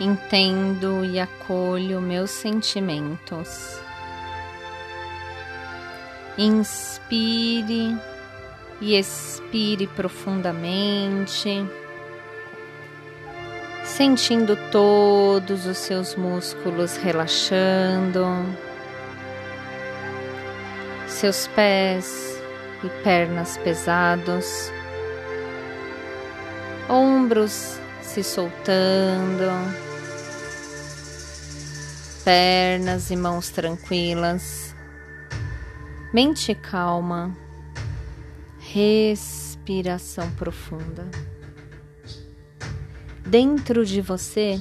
entendo e acolho meus sentimentos. Inspire e expire profundamente, sentindo todos os seus músculos relaxando, seus pés e pernas pesados, ombros se soltando, pernas e mãos tranquilas, mente calma, respiração profunda. Dentro de você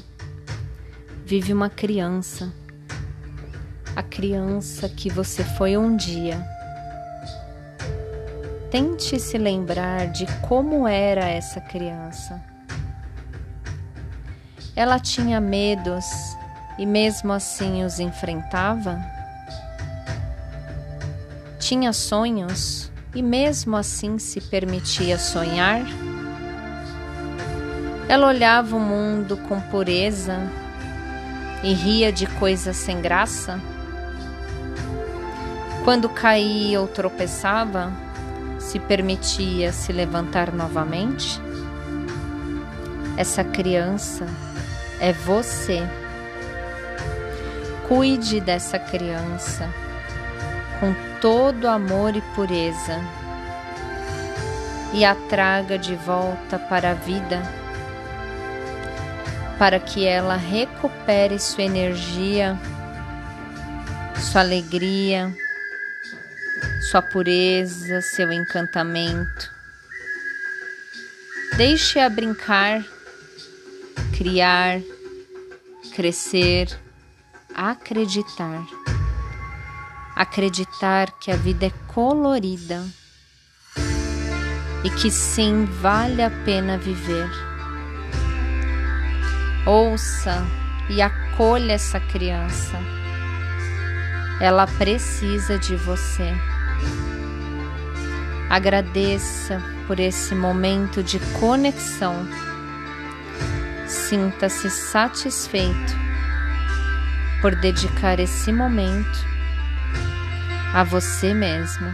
vive uma criança, a criança que você foi um dia. Tente se lembrar de como era essa criança. Ela tinha medos e mesmo assim os enfrentava? Tinha sonhos e mesmo assim se permitia sonhar? Ela olhava o mundo com pureza e ria de coisas sem graça? Quando caía ou tropeçava, se permitia se levantar novamente? Essa criança é você. Cuide dessa criança com todo amor e pureza e a traga de volta para a vida, para que ela recupere sua energia, sua alegria, sua pureza, seu encantamento. Deixe-a brincar criar, crescer, acreditar. Acreditar que a vida é colorida e que sim vale a pena viver. Ouça e acolha essa criança. Ela precisa de você. Agradeça por esse momento de conexão Sinta-se satisfeito por dedicar esse momento a você mesmo.